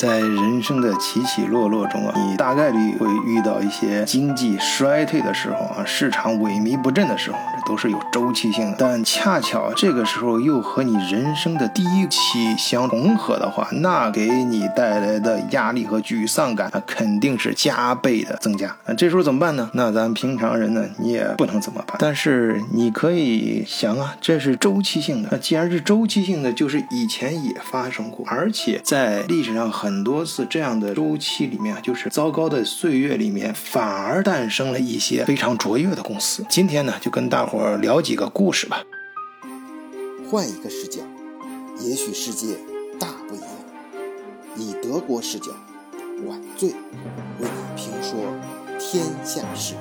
在人生的起起落落中啊，你大概率会遇到一些经济衰退的时候啊，市场萎靡不振的时候，这都是有周期性的。但恰巧这个时候又和你人生的第一期相重合的话，那给你带来的压力和沮丧感啊，肯定是加倍的增加。那这时候怎么办呢？那咱平常人呢，你也不能怎么办。但是你可以想啊，这是周期性的。那既然是周期性的，就是以前也发生过，而且在历史上很很多次这样的周期里面，就是糟糕的岁月里面，反而诞生了一些非常卓越的公司。今天呢，就跟大伙儿聊几个故事吧。换一个视角，也许世界大不一样。以德国视角，晚醉为你评说天下事。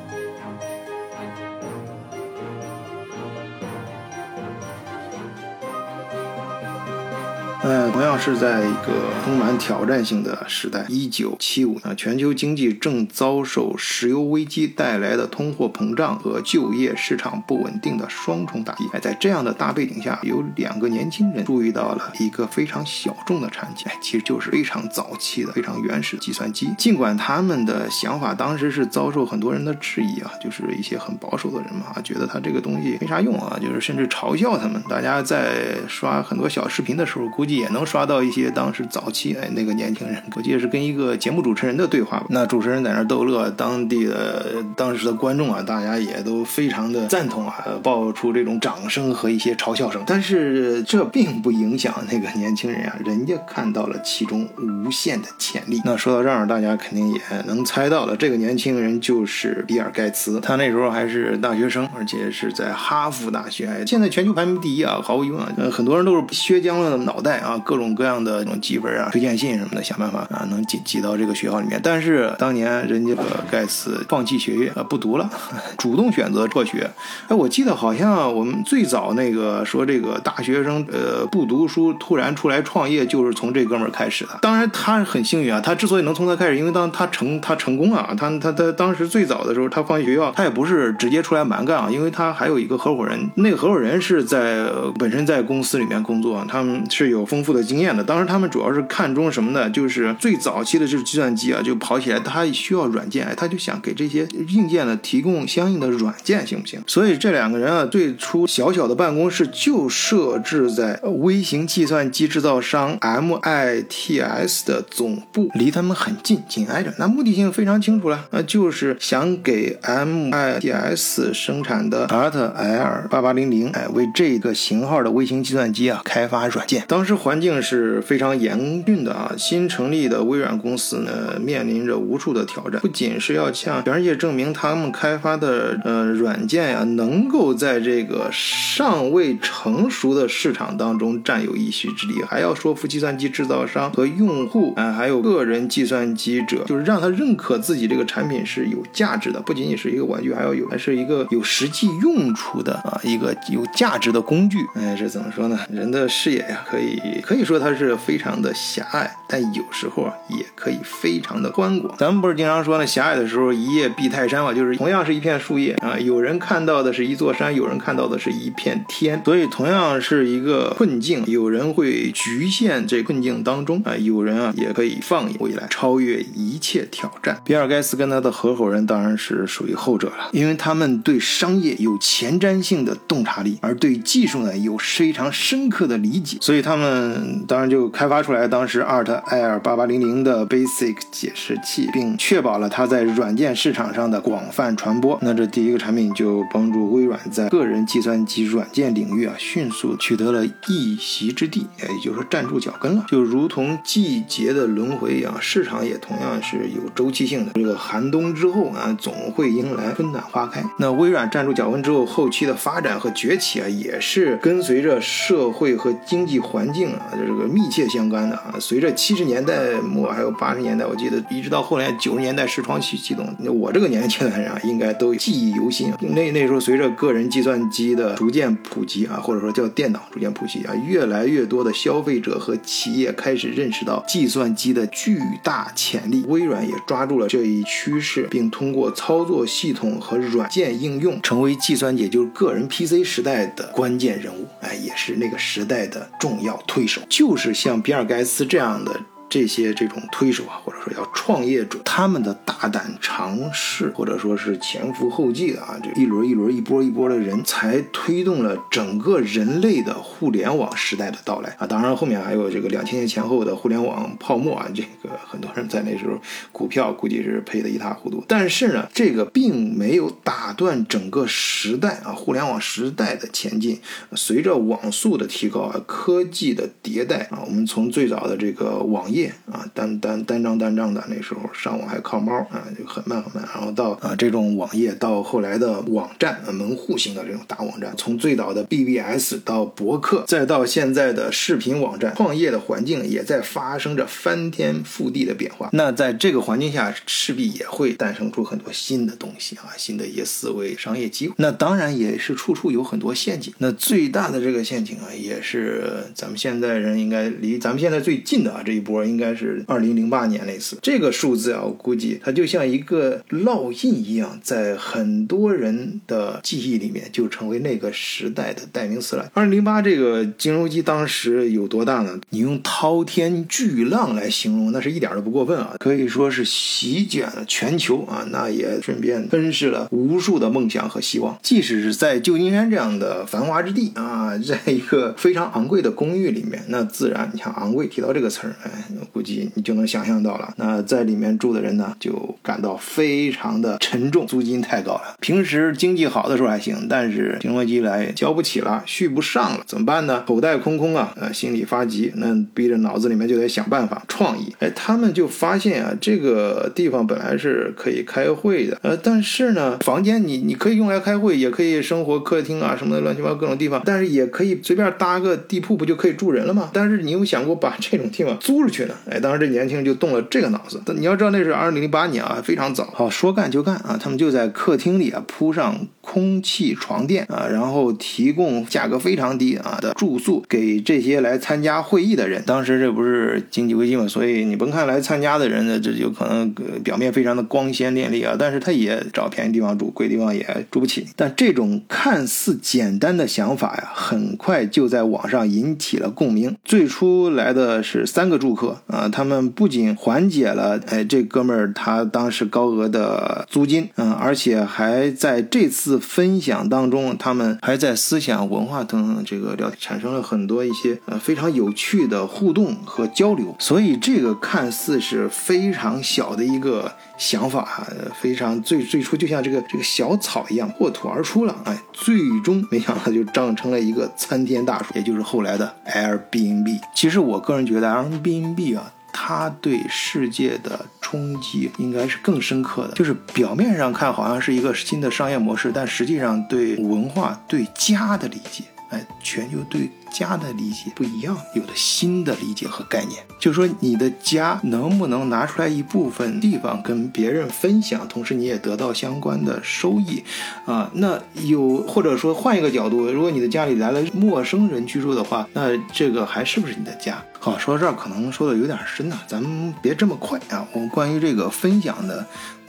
呃，同样是在一个充满挑战性的时代，一九七五啊，全球经济正遭受石油危机带来的通货膨胀和就业市场不稳定的双重打击。哎，在这样的大背景下，有两个年轻人注意到了一个非常小众的产品，其实就是非常早期的、非常原始计算机。尽管他们的想法当时是遭受很多人的质疑啊，就是一些很保守的人嘛，觉得他这个东西没啥用啊，就是甚至嘲笑他们。大家在刷很多小视频的时候，估计。也能刷到一些当时早期哎那个年轻人，我记得是跟一个节目主持人的对话吧。那主持人在那逗乐，当地的当时的观众啊，大家也都非常的赞同啊，爆出这种掌声和一些嘲笑声。但是这并不影响那个年轻人啊，人家看到了其中无限的潜力。那说到这儿，大家肯定也能猜到了，这个年轻人就是比尔盖茨。他那时候还是大学生，而且是在哈佛大学，现在全球排名第一啊，毫无疑问啊，很多人都是削尖了脑袋。啊，各种各样的这种积分啊、推荐信什么的，想办法啊，能挤挤到这个学校里面。但是当年人家盖茨放弃学业啊，不读了，主动选择辍学。哎，我记得好像我们最早那个说这个大学生呃不读书突然出来创业，就是从这哥们儿开始的。当然他很幸运啊，他之所以能从他开始，因为当他成他成功啊，他他他当时最早的时候他放弃学校，他也不是直接出来蛮干啊，因为他还有一个合伙人，那个合伙人是在本身在公司里面工作，他们是有。丰富的经验的，当时他们主要是看中什么呢？就是最早期的这计算机啊，就跑起来，它需要软件，哎，他就想给这些硬件呢提供相应的软件，行不行？所以这两个人啊，最初小小的办公室就设置在微型计算机制造商 MITS 的总部，离他们很近，紧挨着。那目的性非常清楚了，那就是想给 MITS 生产的 ART L8800，哎，为这个型号的微型计算机啊开发软件。当时。环境是非常严峻的啊！新成立的微软公司呢，面临着无数的挑战，不仅是要向全世界证明他们开发的呃软件呀，能够在这个尚未成熟的市场当中占有一席之地，还要说服计算机制造商和用户啊，还有个人计算机者，就是让他认可自己这个产品是有价值的，不仅仅是一个玩具，还要有还是一个有实际用处的啊，一个有价值的工具。哎，这怎么说呢？人的视野呀，可以。可以说它是非常的狭隘，但有时候啊也可以非常的宽广。咱们不是经常说呢，狭隘的时候一叶蔽泰山嘛，就是同样是一片树叶啊，有人看到的是一座山，有人看到的是一片天。所以同样是一个困境，有人会局限这困境当中啊，有人啊也可以放眼未来，超越一切挑战。比尔盖茨跟他的合伙人当然是属于后者了，因为他们对商业有前瞻性的洞察力，而对技术呢有非常深刻的理解，所以他们。嗯，当然就开发出来当时 Art Air 八八零零的 Basic 解释器，并确保了它在软件市场上的广泛传播。那这第一个产品就帮助微软在个人计算机软件领域啊迅速取得了一席之地，也就是说站住脚跟了。就如同季节的轮回一样，市场也同样是有周期性的。这个寒冬之后啊，总会迎来春暖花开。那微软站住脚跟之后，后期的发展和崛起啊，也是跟随着社会和经济环境。啊，这个密切相关的啊。随着七十年代末还有八十年代，我记得一直到后来九十年代视窗系系统，我这个年纪的人啊，应该都记忆犹新。那那时候随着个人计算机的逐渐普及啊，或者说叫电脑逐渐普及啊，越来越多的消费者和企业开始认识到计算机的巨大潜力。微软也抓住了这一趋势，并通过操作系统和软件应用，成为计算机也就是个人 PC 时代的关键人物。哎，也是那个时代的重要。推对手就是像比尔盖茨这样的这些这种推手啊，或者说要创业者，他们的大胆尝试，或者说是前赴后继的啊，这一轮一轮、一波一波的人才推动了整个人类的互联网时代的到来啊。当然，后面还有这个两千年前后的互联网泡沫啊，这个很多人在那时候股票估计是赔得一塌糊涂。但是呢，这个并没有打断整个时代啊，互联网时代的前进。随着网速的提高啊，科技的迭代啊，我们从最早的这个网页啊，单单单张单张的，那时候上网还靠猫啊，就很慢很慢。然后到啊这种网页，到后来的网站啊，门户型的这种大网站，从最早的 BBS 到博客，再到现在的视频网站，创业的环境也在发生着翻天覆地的变化。那在这个环境下，势必也会诞生出很多新的东西啊，新的一些思维、商业机会。那当然也是处处有很多陷阱。那最大的这个陷阱啊，也是咱们现在人应该离咱们现在最近的啊这一波，应该是二零零八年那次。这个数字啊，我估计它就像一个烙印一样，在很多人的记忆里面就成为那个时代的代名词了。二零零八这个金融机当时有多大呢？你用滔天巨浪来形容，那是一点都不过分啊，可以说是席卷了全球啊，那也顺便吞噬了无数的梦想和希望。即使是在旧金山这样的繁华之地。啊，在一个非常昂贵的公寓里面，那自然你像昂贵提到这个词儿，哎，估计你就能想象到了。那在里面住的人呢，就感到非常的沉重，租金太高了。平时经济好的时候还行，但是经济机来交不起了，续不上了，怎么办呢？口袋空空啊，呃，心里发急，那逼着脑子里面就得想办法创意。哎，他们就发现啊，这个地方本来是可以开会的，呃，但是呢，房间你你可以用来开会，也可以生活，客厅啊什么的乱七八糟各种地方。但是也可以随便搭个地铺，不就可以住人了吗？但是你有想过把这种地方租出去哎，当时这年轻人就动了这个脑子。你要知道那是二零零八年啊，非常早。好，说干就干啊，他们就在客厅里啊铺上空气床垫啊，然后提供价格非常低啊的住宿给这些来参加会议的人。当时这不是经济危机嘛，所以你甭看来参加的人呢，这就可能表面非常的光鲜亮丽啊，但是他也找便宜地方住，贵地方也住不起。但这种看似简单的想法。呀，很快就在网上引起了共鸣。最初来的是三个住客啊，他们不仅缓解了哎这哥们儿他当时高额的租金，嗯，而且还在这次分享当中，他们还在思想文化等这个聊产生了很多一些呃非常有趣的互动和交流。所以这个看似是非常小的一个。想法非常最最初就像这个这个小草一样破土而出了，哎，最终没想到就长成了一个参天大树，也就是后来的 Airbnb。其实我个人觉得 Airbnb 啊，它对世界的冲击应该是更深刻的。就是表面上看好像是一个新的商业模式，但实际上对文化、对家的理解。哎，全球对家的理解不一样，有了新的理解和概念。就是说，你的家能不能拿出来一部分地方跟别人分享，同时你也得到相关的收益，啊，那有或者说换一个角度，如果你的家里来了陌生人居住的话，那这个还是不是你的家？好，说到这儿可能说的有点深呐，咱们别这么快啊。我关于这个分享的。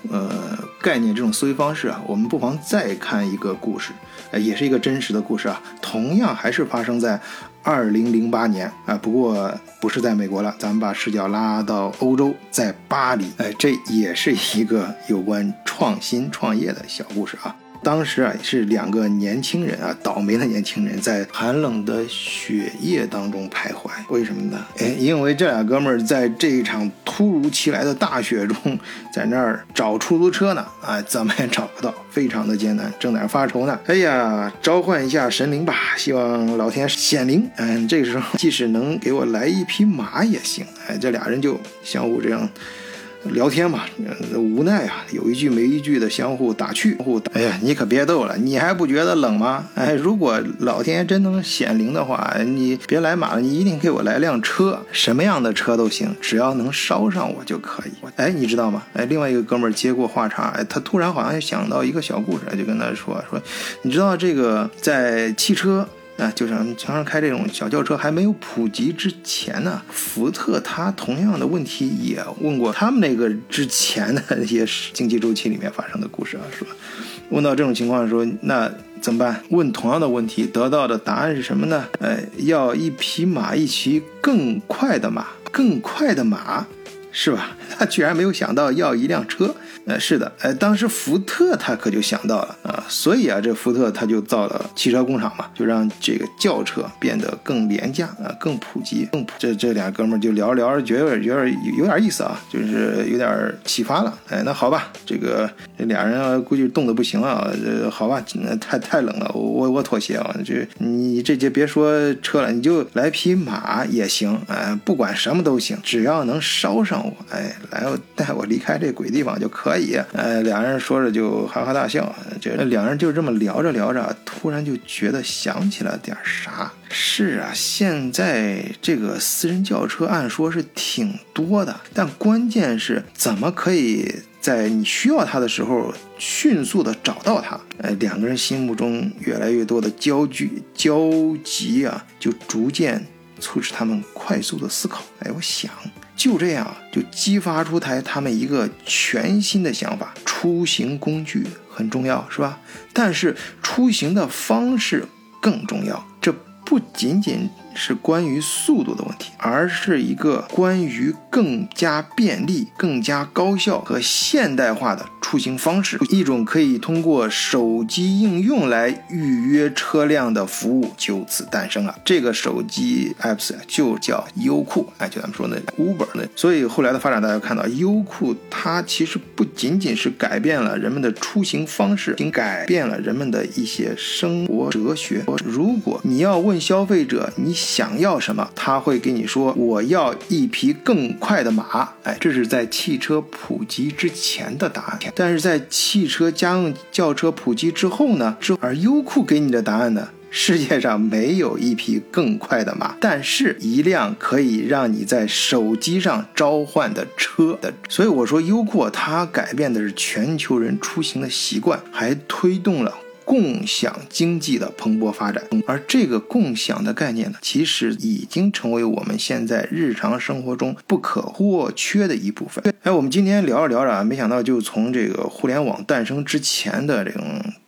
呃，概念这种思维方式啊，我们不妨再看一个故事，呃，也是一个真实的故事啊，同样还是发生在二零零八年啊，不过不是在美国了，咱们把视角拉到欧洲，在巴黎，哎，这也是一个有关创新创业的小故事啊。当时啊，是两个年轻人啊，倒霉的年轻人，在寒冷的雪夜当中徘徊。为什么呢？哎，因为这俩哥们儿在这一场突如其来的大雪中，在那儿找出租车呢。啊，怎么也找不到，非常的艰难，正在发愁呢。哎呀，召唤一下神灵吧，希望老天显灵。嗯，这个时候即使能给我来一匹马也行。哎，这俩人就相互这样。聊天嘛，无奈啊，有一句没一句的相互打趣。互打哎呀，你可别逗了，你还不觉得冷吗？哎，如果老天真能显灵的话，你别来马了，你一定给我来辆车，什么样的车都行，只要能捎上我就可以。哎，你知道吗？哎，另外一个哥们儿接过话茬，哎，他突然好像想到一个小故事，就跟他说说，你知道这个在汽车。啊，就像常常开这种小轿车还没有普及之前呢，福特他同样的问题也问过他们那个之前的那些经济周期里面发生的故事啊，是吧？问到这种情况的时候，那怎么办？问同样的问题得到的答案是什么呢？哎，要一匹马，一匹更快的马。更快的马。是吧？他居然没有想到要一辆车。呃，是的，呃，当时福特他可就想到了啊，所以啊，这福特他就造了汽车工厂嘛，就让这个轿车变得更廉价啊，更普及，更普。这这俩哥们儿就聊着聊着，觉得有点有点意思啊，就是有点启发了。哎，那好吧，这个这俩人啊，估计冻得不行了。呃，好吧，那太太冷了，我我妥协啊。这你这就别说车了，你就来匹马也行，哎，不管什么都行，只要能捎上。我哎，来带我离开这鬼地方就可以。呃，两人说着就哈哈大笑。这两人就这么聊着聊着，突然就觉得想起了点啥。是啊，现在这个私人轿车按说是挺多的，但关键是怎么可以在你需要它的时候迅速的找到它？哎，两个人心目中越来越多的焦距焦急啊，就逐渐促使他们快速的思考。哎，我想。就这样，就激发出台他们一个全新的想法：出行工具很重要，是吧？但是出行的方式更重要。这不仅仅。是关于速度的问题，而是一个关于更加便利、更加高效和现代化的出行方式。一种可以通过手机应用来预约车辆的服务就此诞生了。这个手机 apps 就叫优酷，哎，就咱们说的 Uber 那。所以后来的发展，大家看到优酷它其实不仅仅是改变了人们的出行方式，并改变了人们的一些生活哲学。如果你要问消费者，你。想要什么，他会给你说我要一匹更快的马。哎，这是在汽车普及之前的答案。但是在汽车家用轿车普及之后呢？之而优酷给你的答案呢？世界上没有一匹更快的马，但是一辆可以让你在手机上召唤的车的。所以我说优酷它改变的是全球人出行的习惯，还推动了。共享经济的蓬勃发展，而这个共享的概念呢，其实已经成为我们现在日常生活中不可或缺的一部分。哎，我们今天聊着聊着啊，没想到就从这个互联网诞生之前的这种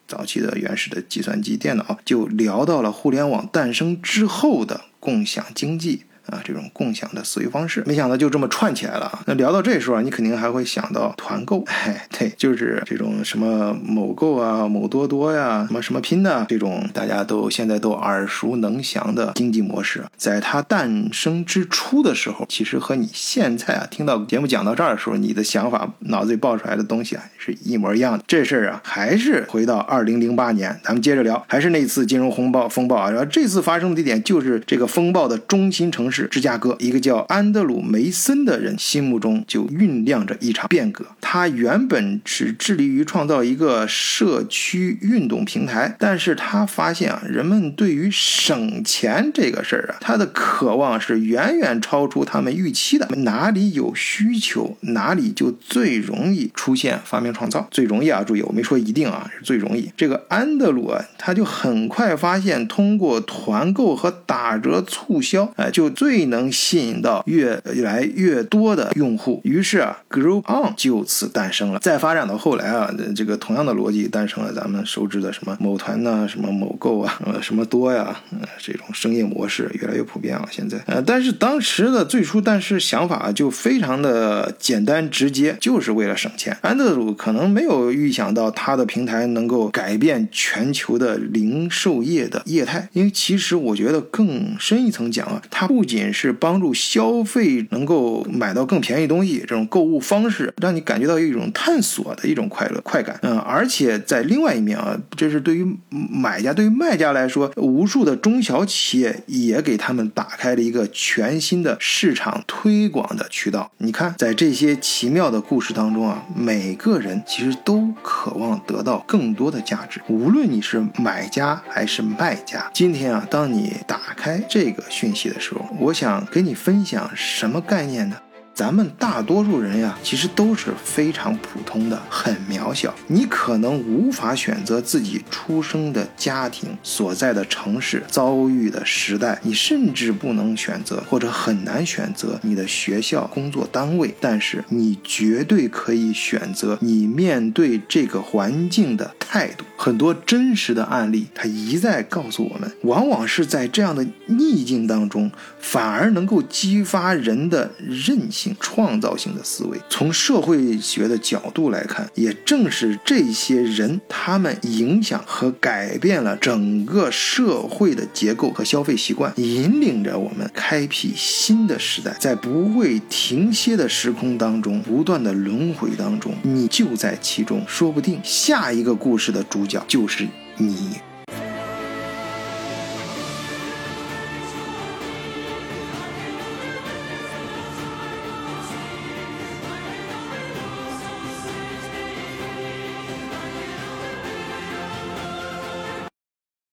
早期的原始的计算机电脑，就聊到了互联网诞生之后的共享经济。啊，这种共享的思维方式，没想到就这么串起来了。那聊到这时候啊，你肯定还会想到团购，哎，对，就是这种什么某购啊、某多多呀、什么什么拼的这种，大家都现在都耳熟能详的经济模式。在它诞生之初的时候，其实和你现在啊听到节目讲到这儿的时候，你的想法脑子里爆出来的东西啊是一模一样的。这事儿啊，还是回到二零零八年，咱们接着聊，还是那次金融风暴风暴啊。然后这次发生的地点就是这个风暴的中心城市。是芝加哥，一个叫安德鲁·梅森的人心目中就酝酿着一场变革。他原本是致力于创造一个社区运动平台，但是他发现啊，人们对于省钱这个事儿啊，他的渴望是远远超出他们预期的。哪里有需求，哪里就最容易出现发明创造。最容易啊，注意，我没说一定啊，是最容易。这个安德鲁啊，他就很快发现，通过团购和打折促销，哎，就。最能吸引到越来越多的用户，于是啊，Groupon 就此诞生了。再发展到后来啊，这个同样的逻辑诞生了咱们熟知的什么某团呐，什么某购啊，呃，什么多呀，呃，这种商业模式越来越普遍了。现在，呃，但是当时的最初，但是想法就非常的简单直接，就是为了省钱。安德鲁可能没有预想到他的平台能够改变全球的零售业的业态，因为其实我觉得更深一层讲啊，他不仅。仅是帮助消费能够买到更便宜东西，这种购物方式让你感觉到一种探索的一种快乐快感，嗯，而且在另外一面啊，这是对于买家对于卖家来说，无数的中小企业也给他们打开了一个全新的市场推广的渠道。你看，在这些奇妙的故事当中啊，每个人其实都渴望得到更多的价值，无论你是买家还是卖家。今天啊，当你打开这个讯息的时候，我想给你分享什么概念呢？咱们大多数人呀，其实都是非常普通的，很渺小。你可能无法选择自己出生的家庭、所在的城市、遭遇的时代，你甚至不能选择，或者很难选择你的学校、工作单位。但是你绝对可以选择你面对这个环境的态度。很多真实的案例，它一再告诉我们，往往是在这样的逆境当中，反而能够激发人的韧性性。创造性的思维，从社会学的角度来看，也正是这些人，他们影响和改变了整个社会的结构和消费习惯，引领着我们开辟新的时代，在不会停歇的时空当中，不断的轮回当中，你就在其中，说不定下一个故事的主角就是你。